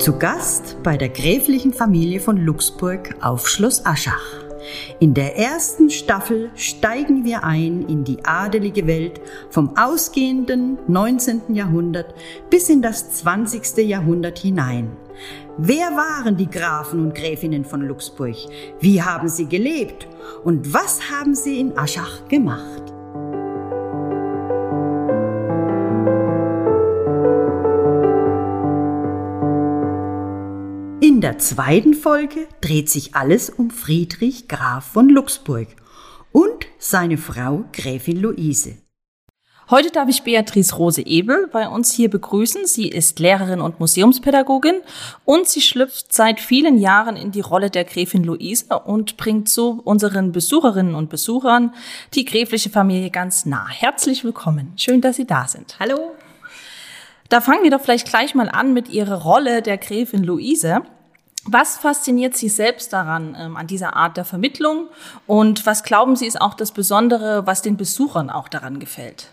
Zu Gast bei der gräflichen Familie von Luxburg auf Schloss Aschach. In der ersten Staffel steigen wir ein in die adelige Welt vom ausgehenden 19. Jahrhundert bis in das 20. Jahrhundert hinein. Wer waren die Grafen und Gräfinnen von Luxburg? Wie haben sie gelebt? Und was haben sie in Aschach gemacht? In der zweiten Folge dreht sich alles um Friedrich Graf von Luxburg und seine Frau Gräfin Luise. Heute darf ich Beatrice Rose Ebel bei uns hier begrüßen. Sie ist Lehrerin und Museumspädagogin und sie schlüpft seit vielen Jahren in die Rolle der Gräfin Luise und bringt so unseren Besucherinnen und Besuchern die gräfliche Familie ganz nah. Herzlich willkommen. Schön, dass Sie da sind. Hallo. Da fangen wir doch vielleicht gleich mal an mit Ihrer Rolle der Gräfin Luise. Was fasziniert Sie selbst daran, ähm, an dieser Art der Vermittlung? Und was glauben Sie ist auch das Besondere, was den Besuchern auch daran gefällt?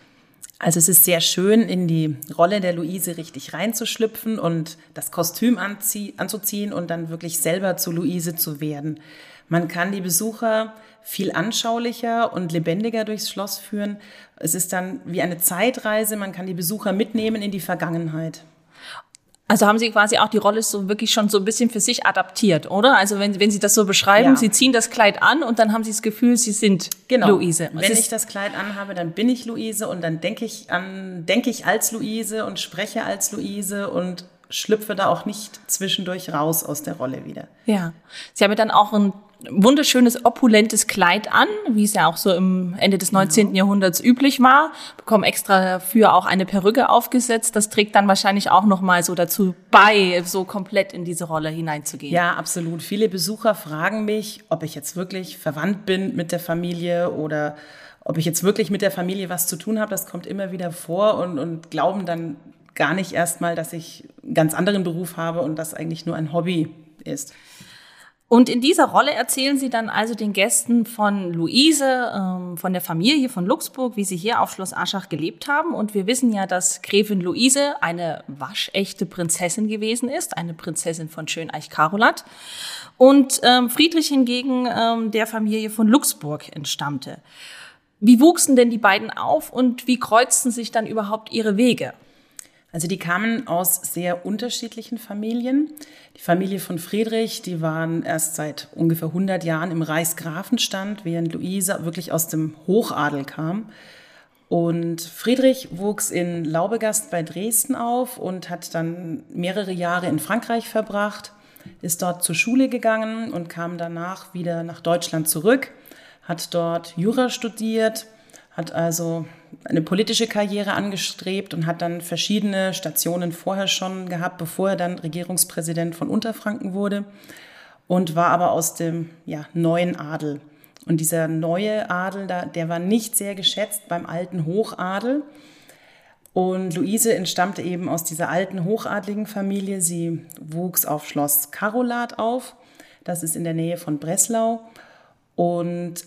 Also es ist sehr schön, in die Rolle der Luise richtig reinzuschlüpfen und das Kostüm anzuziehen und dann wirklich selber zu Luise zu werden. Man kann die Besucher viel anschaulicher und lebendiger durchs Schloss führen. Es ist dann wie eine Zeitreise, man kann die Besucher mitnehmen in die Vergangenheit. Also haben Sie quasi auch die Rolle so wirklich schon so ein bisschen für sich adaptiert, oder? Also wenn, wenn Sie das so beschreiben, ja. Sie ziehen das Kleid an und dann haben Sie das Gefühl, Sie sind genau. Luise. Wenn ich das Kleid anhabe, dann bin ich Luise und dann denke ich an, denke ich als Luise und spreche als Luise und schlüpfe da auch nicht zwischendurch raus aus der Rolle wieder. Ja. Sie haben ja dann auch ein wunderschönes, opulentes Kleid an, wie es ja auch so im Ende des 19. Ja. Jahrhunderts üblich war, bekommen extra dafür auch eine Perücke aufgesetzt. Das trägt dann wahrscheinlich auch nochmal so dazu bei, so komplett in diese Rolle hineinzugehen. Ja, absolut. Viele Besucher fragen mich, ob ich jetzt wirklich verwandt bin mit der Familie oder ob ich jetzt wirklich mit der Familie was zu tun habe. Das kommt immer wieder vor und, und glauben dann gar nicht erstmal, dass ich einen ganz anderen Beruf habe und das eigentlich nur ein Hobby ist. Und in dieser Rolle erzählen Sie dann also den Gästen von Luise, ähm, von der Familie von Luxburg, wie sie hier auf Schloss Aschach gelebt haben. Und wir wissen ja, dass Gräfin Luise eine waschechte Prinzessin gewesen ist, eine Prinzessin von Schöneich-Karolat. Und ähm, Friedrich hingegen ähm, der Familie von Luxburg entstammte. Wie wuchsen denn die beiden auf und wie kreuzten sich dann überhaupt ihre Wege? Also die kamen aus sehr unterschiedlichen Familien. Die Familie von Friedrich, die waren erst seit ungefähr 100 Jahren im Reichsgrafenstand, während Luise wirklich aus dem Hochadel kam. Und Friedrich wuchs in Laubegast bei Dresden auf und hat dann mehrere Jahre in Frankreich verbracht, ist dort zur Schule gegangen und kam danach wieder nach Deutschland zurück, hat dort Jura studiert, hat also eine politische Karriere angestrebt und hat dann verschiedene Stationen vorher schon gehabt, bevor er dann Regierungspräsident von Unterfranken wurde und war aber aus dem ja, neuen Adel. Und dieser neue Adel, der war nicht sehr geschätzt beim alten Hochadel. Und Luise entstammte eben aus dieser alten hochadligen Familie. Sie wuchs auf Schloss Karolat auf. Das ist in der Nähe von Breslau. Und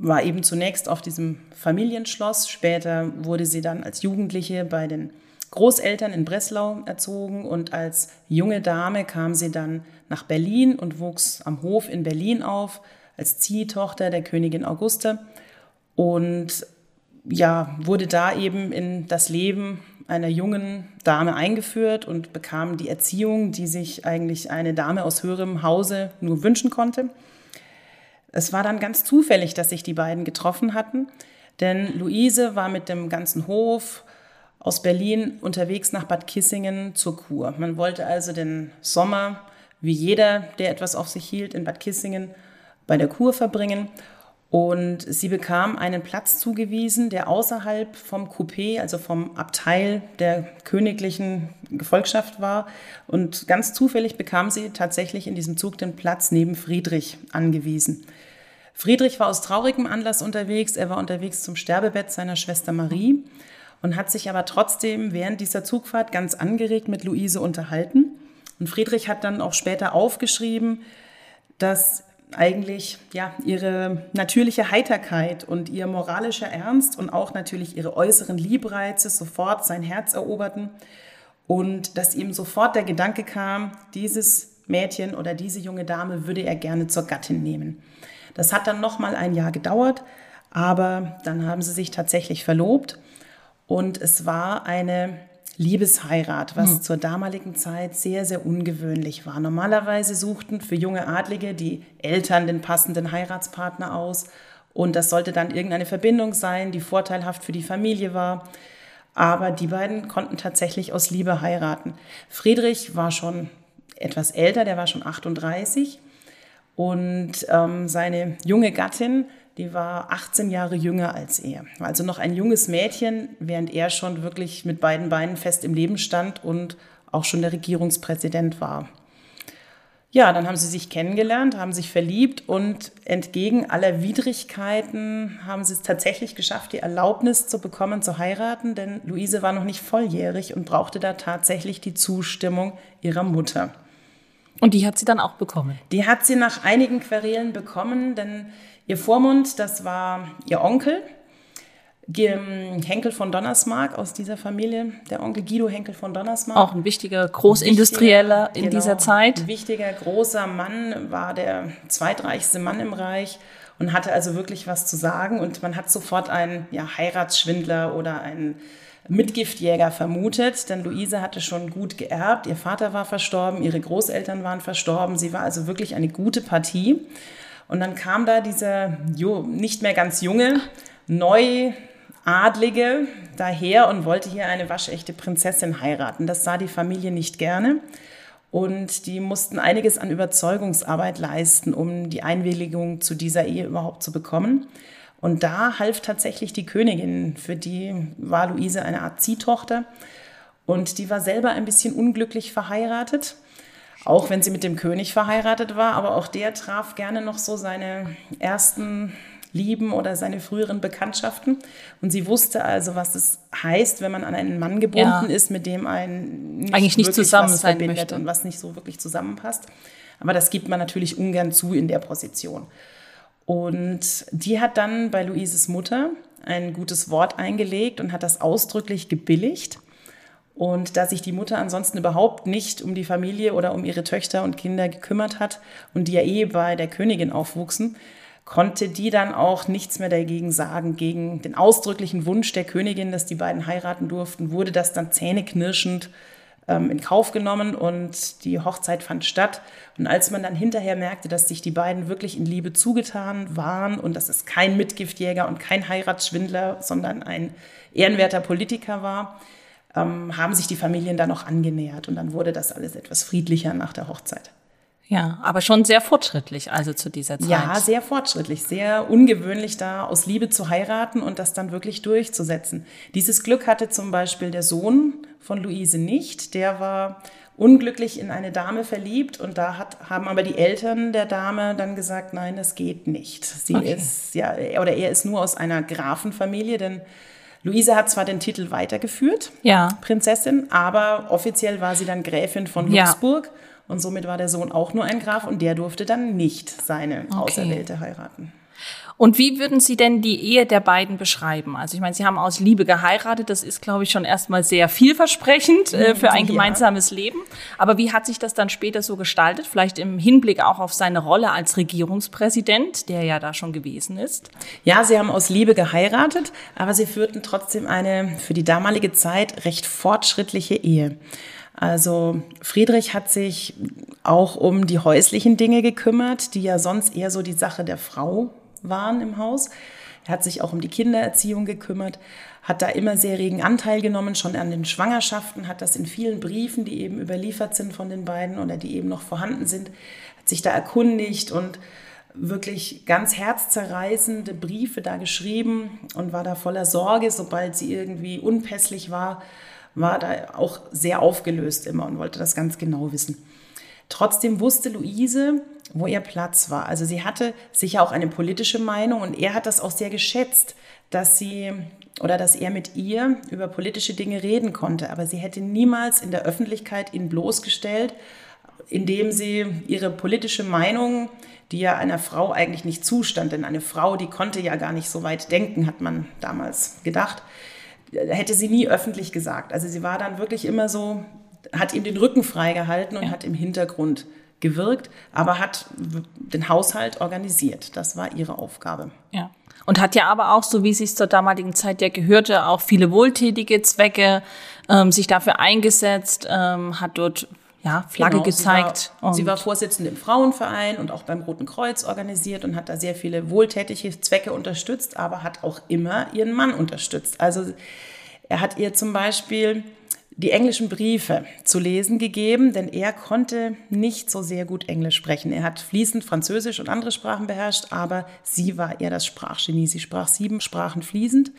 war eben zunächst auf diesem Familienschloss. Später wurde sie dann als Jugendliche bei den Großeltern in Breslau erzogen und als junge Dame kam sie dann nach Berlin und wuchs am Hof in Berlin auf als Ziehtochter der Königin Auguste und ja, wurde da eben in das Leben einer jungen Dame eingeführt und bekam die Erziehung, die sich eigentlich eine Dame aus höherem Hause nur wünschen konnte. Es war dann ganz zufällig, dass sich die beiden getroffen hatten, denn Luise war mit dem ganzen Hof aus Berlin unterwegs nach Bad Kissingen zur Kur. Man wollte also den Sommer, wie jeder, der etwas auf sich hielt, in Bad Kissingen bei der Kur verbringen. Und sie bekam einen Platz zugewiesen, der außerhalb vom Coupé, also vom Abteil der königlichen Gefolgschaft war. Und ganz zufällig bekam sie tatsächlich in diesem Zug den Platz neben Friedrich angewiesen. Friedrich war aus traurigem Anlass unterwegs. Er war unterwegs zum Sterbebett seiner Schwester Marie und hat sich aber trotzdem während dieser Zugfahrt ganz angeregt mit Luise unterhalten. Und Friedrich hat dann auch später aufgeschrieben, dass eigentlich ja ihre natürliche Heiterkeit und ihr moralischer Ernst und auch natürlich ihre äußeren Liebreize sofort sein Herz eroberten. und dass ihm sofort der Gedanke kam, dieses Mädchen oder diese junge Dame würde er gerne zur Gattin nehmen. Das hat dann noch mal ein Jahr gedauert, aber dann haben sie sich tatsächlich verlobt und es war eine Liebesheirat, was hm. zur damaligen Zeit sehr, sehr ungewöhnlich war. Normalerweise suchten für junge Adlige die Eltern den passenden Heiratspartner aus und das sollte dann irgendeine Verbindung sein, die vorteilhaft für die Familie war. Aber die beiden konnten tatsächlich aus Liebe heiraten. Friedrich war schon etwas älter, der war schon 38 und ähm, seine junge Gattin die war 18 Jahre jünger als er. Also noch ein junges Mädchen, während er schon wirklich mit beiden Beinen fest im Leben stand und auch schon der Regierungspräsident war. Ja, dann haben sie sich kennengelernt, haben sich verliebt und entgegen aller Widrigkeiten haben sie es tatsächlich geschafft, die Erlaubnis zu bekommen, zu heiraten, denn Luise war noch nicht volljährig und brauchte da tatsächlich die Zustimmung ihrer Mutter. Und die hat sie dann auch bekommen? Die hat sie nach einigen Querelen bekommen, denn Ihr Vormund, das war ihr Onkel, Henkel von Donnersmarck aus dieser Familie, der Onkel Guido Henkel von Donnersmarck. Auch ein wichtiger Großindustrieller wichtiger, in genau, dieser Zeit. Ein wichtiger, großer Mann, war der zweitreichste Mann im Reich und hatte also wirklich was zu sagen. Und man hat sofort einen ja, Heiratsschwindler oder einen Mitgiftjäger vermutet, denn Luise hatte schon gut geerbt. Ihr Vater war verstorben, ihre Großeltern waren verstorben. Sie war also wirklich eine gute Partie. Und dann kam da dieser jo, nicht mehr ganz junge, Neuadlige daher und wollte hier eine waschechte Prinzessin heiraten. Das sah die Familie nicht gerne. Und die mussten einiges an Überzeugungsarbeit leisten, um die Einwilligung zu dieser Ehe überhaupt zu bekommen. Und da half tatsächlich die Königin, für die war Luise eine Art Ziehtochter. Und die war selber ein bisschen unglücklich verheiratet auch wenn sie mit dem König verheiratet war, aber auch der traf gerne noch so seine ersten Lieben oder seine früheren Bekanntschaften. Und sie wusste also, was es heißt, wenn man an einen Mann gebunden ja. ist, mit dem ein nicht eigentlich nicht zusammen sein möchte und was nicht so wirklich zusammenpasst. Aber das gibt man natürlich ungern zu in der Position. Und die hat dann bei Luises Mutter ein gutes Wort eingelegt und hat das ausdrücklich gebilligt. Und da sich die Mutter ansonsten überhaupt nicht um die Familie oder um ihre Töchter und Kinder gekümmert hat und die ja eh bei der Königin aufwuchsen, konnte die dann auch nichts mehr dagegen sagen. Gegen den ausdrücklichen Wunsch der Königin, dass die beiden heiraten durften, wurde das dann zähneknirschend ähm, in Kauf genommen und die Hochzeit fand statt. Und als man dann hinterher merkte, dass sich die beiden wirklich in Liebe zugetan waren und dass es kein Mitgiftjäger und kein Heiratsschwindler, sondern ein ehrenwerter Politiker war, ähm, haben sich die Familien dann noch angenähert und dann wurde das alles etwas friedlicher nach der Hochzeit. Ja, aber schon sehr fortschrittlich, also zu dieser Zeit. Ja, sehr fortschrittlich, sehr ungewöhnlich, da aus Liebe zu heiraten und das dann wirklich durchzusetzen. Dieses Glück hatte zum Beispiel der Sohn von Luise nicht. Der war unglücklich in eine Dame verliebt und da hat, haben aber die Eltern der Dame dann gesagt, nein, das geht nicht. Sie okay. ist, ja, oder er ist nur aus einer Grafenfamilie, denn Luise hat zwar den Titel weitergeführt, ja. Prinzessin, aber offiziell war sie dann Gräfin von Luxemburg. Ja. Und somit war der Sohn auch nur ein Graf und der durfte dann nicht seine okay. Auserwählte heiraten. Und wie würden Sie denn die Ehe der beiden beschreiben? Also ich meine, Sie haben aus Liebe geheiratet. Das ist, glaube ich, schon erstmal sehr vielversprechend äh, für ein gemeinsames ja. Leben. Aber wie hat sich das dann später so gestaltet? Vielleicht im Hinblick auch auf seine Rolle als Regierungspräsident, der ja da schon gewesen ist. Ja, Sie haben aus Liebe geheiratet, aber Sie führten trotzdem eine für die damalige Zeit recht fortschrittliche Ehe. Also Friedrich hat sich auch um die häuslichen Dinge gekümmert, die ja sonst eher so die Sache der Frau waren im Haus. Er hat sich auch um die Kindererziehung gekümmert, hat da immer sehr regen Anteil genommen, schon an den Schwangerschaften, hat das in vielen Briefen, die eben überliefert sind von den beiden oder die eben noch vorhanden sind, hat sich da erkundigt und wirklich ganz herzzerreißende Briefe da geschrieben und war da voller Sorge, sobald sie irgendwie unpässlich war, war da auch sehr aufgelöst immer und wollte das ganz genau wissen. Trotzdem wusste Luise, wo ihr Platz war. Also sie hatte sicher auch eine politische Meinung und er hat das auch sehr geschätzt, dass sie oder dass er mit ihr über politische Dinge reden konnte. Aber sie hätte niemals in der Öffentlichkeit ihn bloßgestellt, indem sie ihre politische Meinung, die ja einer Frau eigentlich nicht zustand, denn eine Frau, die konnte ja gar nicht so weit denken, hat man damals gedacht, hätte sie nie öffentlich gesagt. Also sie war dann wirklich immer so, hat ihm den Rücken freigehalten und ja. hat im Hintergrund gewirkt, aber hat den Haushalt organisiert. Das war ihre Aufgabe. Ja. Und hat ja aber auch, so wie es sich zur damaligen Zeit ja gehörte, auch viele wohltätige Zwecke ähm, sich dafür eingesetzt, ähm, hat dort ja, Flagge genau, gezeigt. Sie war, sie war Vorsitzende im Frauenverein und auch beim Roten Kreuz organisiert und hat da sehr viele wohltätige Zwecke unterstützt, aber hat auch immer ihren Mann unterstützt. Also er hat ihr zum Beispiel die englischen Briefe zu lesen gegeben, denn er konnte nicht so sehr gut Englisch sprechen. Er hat fließend Französisch und andere Sprachen beherrscht, aber sie war eher das Sprachgenie. Sie sprach sieben Sprachen fließend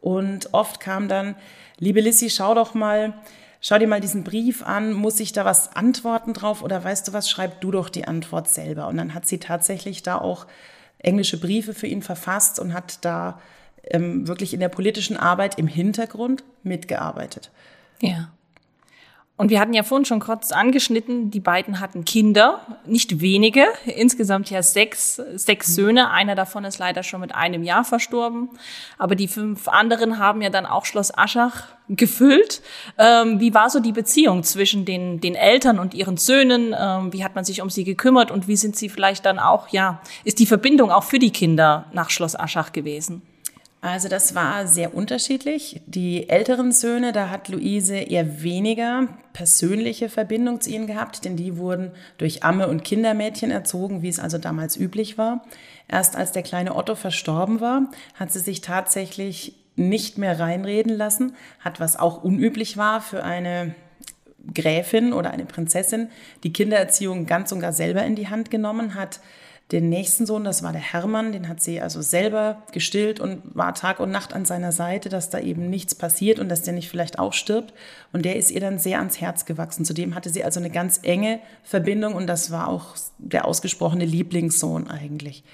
und oft kam dann, liebe Lissy, schau doch mal, schau dir mal diesen Brief an, muss ich da was antworten drauf oder weißt du was, schreib du doch die Antwort selber. Und dann hat sie tatsächlich da auch englische Briefe für ihn verfasst und hat da ähm, wirklich in der politischen Arbeit im Hintergrund mitgearbeitet. Ja. Und wir hatten ja vorhin schon kurz angeschnitten, die beiden hatten Kinder, nicht wenige, insgesamt ja sechs, sechs mhm. Söhne. Einer davon ist leider schon mit einem Jahr verstorben. Aber die fünf anderen haben ja dann auch Schloss Aschach gefüllt. Ähm, wie war so die Beziehung zwischen den, den Eltern und ihren Söhnen? Ähm, wie hat man sich um sie gekümmert und wie sind sie vielleicht dann auch, ja, ist die Verbindung auch für die Kinder nach Schloss Aschach gewesen? Also das war sehr unterschiedlich. Die älteren Söhne, da hat Luise eher weniger persönliche Verbindung zu ihnen gehabt, denn die wurden durch Amme und Kindermädchen erzogen, wie es also damals üblich war. Erst als der kleine Otto verstorben war, hat sie sich tatsächlich nicht mehr reinreden lassen, hat was auch unüblich war für eine Gräfin oder eine Prinzessin, die Kindererziehung ganz und gar selber in die Hand genommen hat den nächsten Sohn, das war der Hermann, den hat sie also selber gestillt und war Tag und Nacht an seiner Seite, dass da eben nichts passiert und dass der nicht vielleicht auch stirbt. Und der ist ihr dann sehr ans Herz gewachsen. Zudem hatte sie also eine ganz enge Verbindung und das war auch der ausgesprochene Lieblingssohn eigentlich.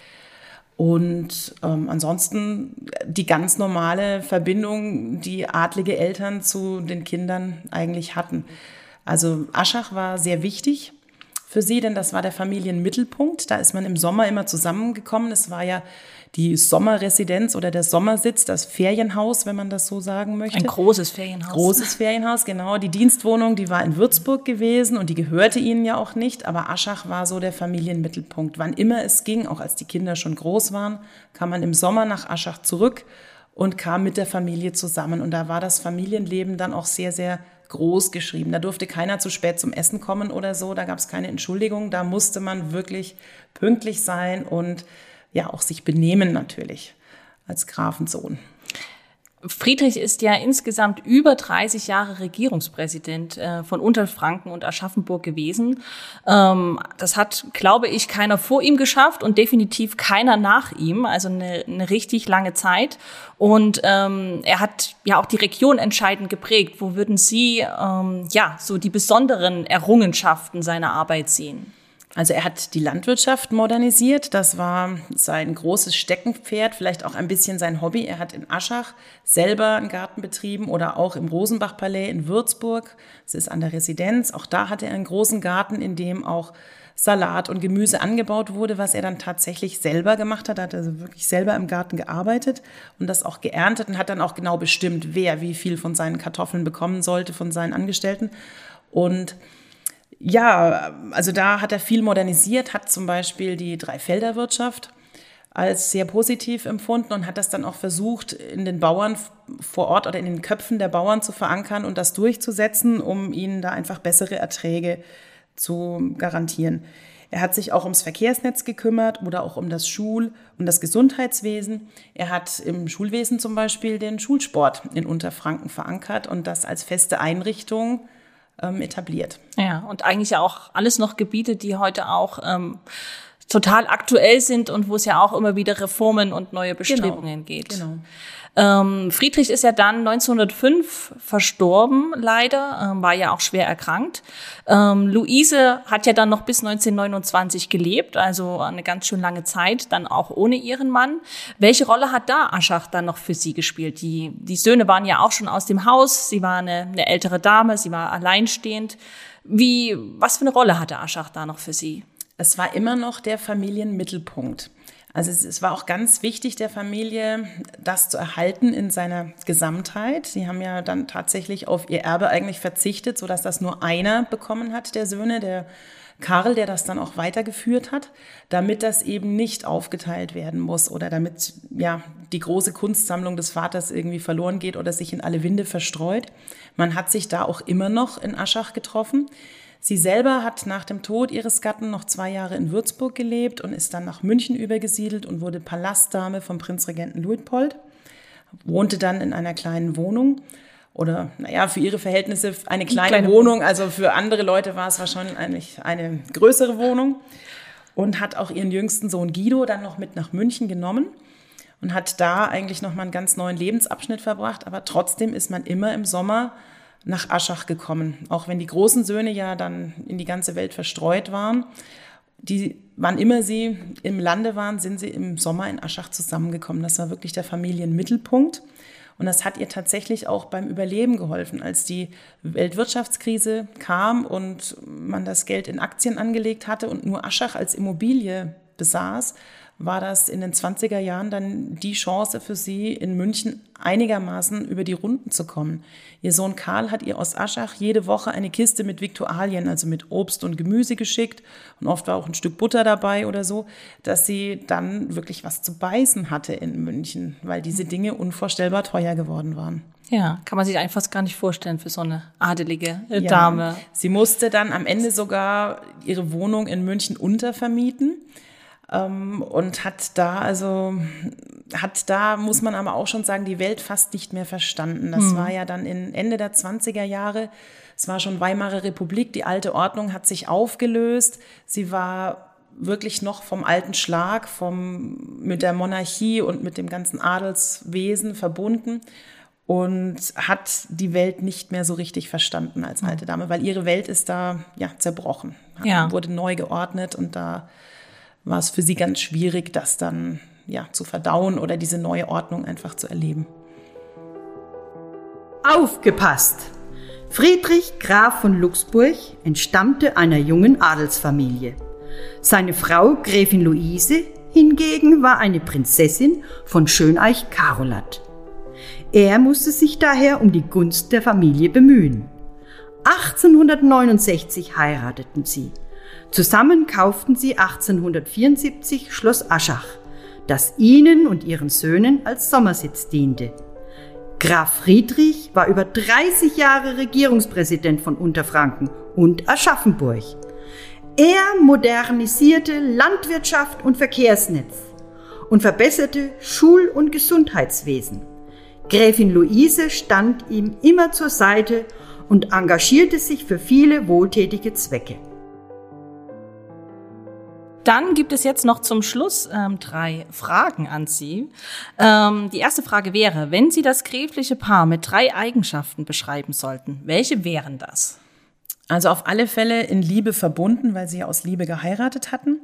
Und ähm, ansonsten die ganz normale Verbindung, die adlige Eltern zu den Kindern eigentlich hatten. Also Aschach war sehr wichtig für sie, denn das war der Familienmittelpunkt. Da ist man im Sommer immer zusammengekommen. Es war ja die Sommerresidenz oder der Sommersitz, das Ferienhaus, wenn man das so sagen möchte. Ein großes Ferienhaus. Großes Ferienhaus, genau. Die Dienstwohnung, die war in Würzburg gewesen und die gehörte ihnen ja auch nicht, aber Aschach war so der Familienmittelpunkt. Wann immer es ging, auch als die Kinder schon groß waren, kam man im Sommer nach Aschach zurück und kam mit der Familie zusammen. Und da war das Familienleben dann auch sehr, sehr groß geschrieben. Da durfte keiner zu spät zum Essen kommen oder so. Da gab es keine Entschuldigung. Da musste man wirklich pünktlich sein und ja auch sich benehmen natürlich als Grafensohn. Friedrich ist ja insgesamt über 30 Jahre Regierungspräsident äh, von Unterfranken und Aschaffenburg gewesen. Ähm, das hat, glaube ich, keiner vor ihm geschafft und definitiv keiner nach ihm. Also eine, eine richtig lange Zeit. Und ähm, er hat ja auch die Region entscheidend geprägt. Wo würden Sie ähm, ja so die besonderen Errungenschaften seiner Arbeit sehen? Also er hat die Landwirtschaft modernisiert. Das war sein großes Steckenpferd, vielleicht auch ein bisschen sein Hobby. Er hat in Aschach selber einen Garten betrieben oder auch im Rosenbach-Palais in Würzburg. Es ist an der Residenz. Auch da hatte er einen großen Garten, in dem auch Salat und Gemüse angebaut wurde, was er dann tatsächlich selber gemacht hat. Er hat also wirklich selber im Garten gearbeitet und das auch geerntet und hat dann auch genau bestimmt, wer wie viel von seinen Kartoffeln bekommen sollte von seinen Angestellten. Und ja, also da hat er viel modernisiert, hat zum Beispiel die Dreifelderwirtschaft als sehr positiv empfunden und hat das dann auch versucht, in den Bauern vor Ort oder in den Köpfen der Bauern zu verankern und das durchzusetzen, um ihnen da einfach bessere Erträge zu garantieren. Er hat sich auch ums Verkehrsnetz gekümmert oder auch um das Schul- und das Gesundheitswesen. Er hat im Schulwesen zum Beispiel den Schulsport in Unterfranken verankert und das als feste Einrichtung ähm, etabliert. Ja, und eigentlich ja auch alles noch Gebiete, die heute auch ähm, total aktuell sind und wo es ja auch immer wieder Reformen und neue genau. Bestrebungen genau, geht. Genau. Ähm, Friedrich ist ja dann 1905 verstorben, leider, ähm, war ja auch schwer erkrankt. Ähm, Luise hat ja dann noch bis 1929 gelebt, also eine ganz schön lange Zeit, dann auch ohne ihren Mann. Welche Rolle hat da Aschach dann noch für sie gespielt? Die, die Söhne waren ja auch schon aus dem Haus, sie war eine, eine ältere Dame, sie war alleinstehend. Wie, was für eine Rolle hatte Aschach da noch für sie? Es war immer noch der Familienmittelpunkt. Also es, es, war auch ganz wichtig der Familie, das zu erhalten in seiner Gesamtheit. Sie haben ja dann tatsächlich auf ihr Erbe eigentlich verzichtet, sodass das nur einer bekommen hat, der Söhne, der Karl, der das dann auch weitergeführt hat, damit das eben nicht aufgeteilt werden muss oder damit ja die große Kunstsammlung des Vaters irgendwie verloren geht oder sich in alle Winde verstreut. Man hat sich da auch immer noch in Aschach getroffen. Sie selber hat nach dem Tod ihres Gatten noch zwei Jahre in Würzburg gelebt und ist dann nach München übergesiedelt und wurde Palastdame vom Prinzregenten Luitpold, wohnte dann in einer kleinen Wohnung oder naja, für ihre Verhältnisse eine kleine, kleine Wohnung, also für andere Leute war es wahrscheinlich eigentlich eine größere Wohnung und hat auch ihren jüngsten Sohn Guido dann noch mit nach München genommen und hat da eigentlich noch mal einen ganz neuen Lebensabschnitt verbracht, aber trotzdem ist man immer im Sommer nach Aschach gekommen. Auch wenn die großen Söhne ja dann in die ganze Welt verstreut waren. Die, wann immer sie im Lande waren, sind sie im Sommer in Aschach zusammengekommen. Das war wirklich der Familienmittelpunkt. Und das hat ihr tatsächlich auch beim Überleben geholfen, als die Weltwirtschaftskrise kam und man das Geld in Aktien angelegt hatte und nur Aschach als Immobilie besaß, war das in den 20er Jahren dann die Chance für sie, in München einigermaßen über die Runden zu kommen. Ihr Sohn Karl hat ihr aus Aschach jede Woche eine Kiste mit Viktualien, also mit Obst und Gemüse geschickt und oft war auch ein Stück Butter dabei oder so, dass sie dann wirklich was zu beißen hatte in München, weil diese Dinge unvorstellbar teuer geworden waren. Ja, kann man sich einfach gar nicht vorstellen für so eine adelige äh, Dame. Ja. Sie musste dann am Ende sogar ihre Wohnung in München untervermieten und hat da also hat da muss man aber auch schon sagen die Welt fast nicht mehr verstanden. Das mhm. war ja dann in Ende der 20er Jahre. Es war schon Weimarer Republik. Die alte Ordnung hat sich aufgelöst. Sie war wirklich noch vom alten Schlag, vom, mit der Monarchie und mit dem ganzen Adelswesen verbunden und hat die Welt nicht mehr so richtig verstanden als alte Dame, weil ihre Welt ist da ja zerbrochen, ja. wurde neu geordnet und da war es für sie ganz schwierig, das dann ja, zu verdauen oder diese neue Ordnung einfach zu erleben. Aufgepasst! Friedrich Graf von Luxburg entstammte einer jungen Adelsfamilie. Seine Frau Gräfin Luise hingegen war eine Prinzessin von Schöneich Carolat. Er musste sich daher um die Gunst der Familie bemühen. 1869 heirateten sie. Zusammen kauften sie 1874 Schloss Aschach, das ihnen und ihren Söhnen als Sommersitz diente. Graf Friedrich war über 30 Jahre Regierungspräsident von Unterfranken und Aschaffenburg. Er modernisierte Landwirtschaft und Verkehrsnetz und verbesserte Schul- und Gesundheitswesen. Gräfin Luise stand ihm immer zur Seite und engagierte sich für viele wohltätige Zwecke. Dann gibt es jetzt noch zum Schluss ähm, drei Fragen an Sie. Ähm, die erste Frage wäre, wenn Sie das gräfliche Paar mit drei Eigenschaften beschreiben sollten, welche wären das? Also auf alle Fälle in Liebe verbunden, weil sie aus Liebe geheiratet hatten.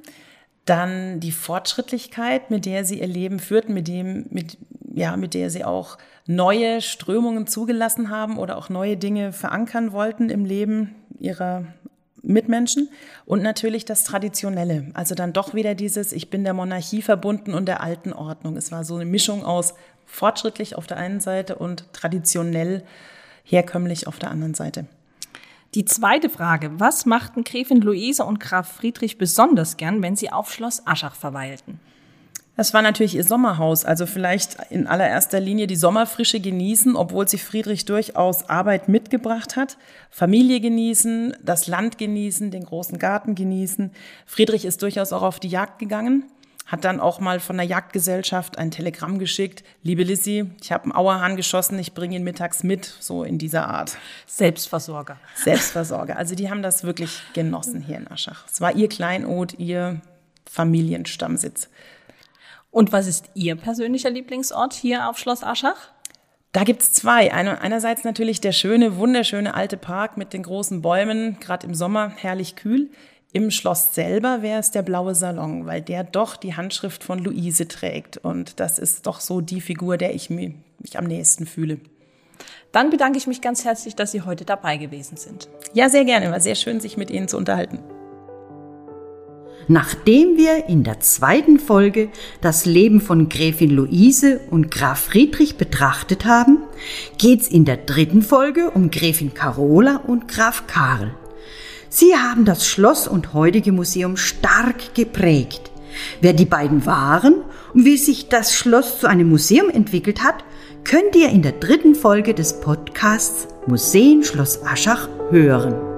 Dann die Fortschrittlichkeit, mit der sie ihr Leben führten, mit dem, mit, ja, mit der sie auch neue Strömungen zugelassen haben oder auch neue Dinge verankern wollten im Leben ihrer Mitmenschen und natürlich das Traditionelle. Also dann doch wieder dieses, ich bin der Monarchie verbunden und der alten Ordnung. Es war so eine Mischung aus fortschrittlich auf der einen Seite und traditionell herkömmlich auf der anderen Seite. Die zweite Frage, was machten Gräfin Luise und Graf Friedrich besonders gern, wenn sie auf Schloss Aschach verweilten? Das war natürlich ihr Sommerhaus, also vielleicht in allererster Linie die Sommerfrische genießen, obwohl sich Friedrich durchaus Arbeit mitgebracht hat. Familie genießen, das Land genießen, den großen Garten genießen. Friedrich ist durchaus auch auf die Jagd gegangen, hat dann auch mal von der Jagdgesellschaft ein Telegramm geschickt. Liebe Lissy, ich habe einen Auerhahn geschossen, ich bringe ihn mittags mit, so in dieser Art. Selbstversorger. Selbstversorger. Also die haben das wirklich genossen hier in Aschach. Es war ihr Kleinod, ihr Familienstammsitz. Und was ist Ihr persönlicher Lieblingsort hier auf Schloss Aschach? Da gibt's zwei. einerseits natürlich der schöne, wunderschöne alte Park mit den großen Bäumen, gerade im Sommer herrlich kühl. Im Schloss selber wäre es der blaue Salon, weil der doch die Handschrift von Luise trägt. Und das ist doch so die Figur, der ich mich am nächsten fühle. Dann bedanke ich mich ganz herzlich, dass Sie heute dabei gewesen sind. Ja, sehr gerne. War sehr schön, sich mit Ihnen zu unterhalten. Nachdem wir in der zweiten Folge das Leben von Gräfin Luise und Graf Friedrich betrachtet haben, geht's in der dritten Folge um Gräfin Carola und Graf Karl. Sie haben das Schloss und heutige Museum stark geprägt. Wer die beiden waren und wie sich das Schloss zu einem Museum entwickelt hat, könnt ihr in der dritten Folge des Podcasts Museen Schloss Aschach hören.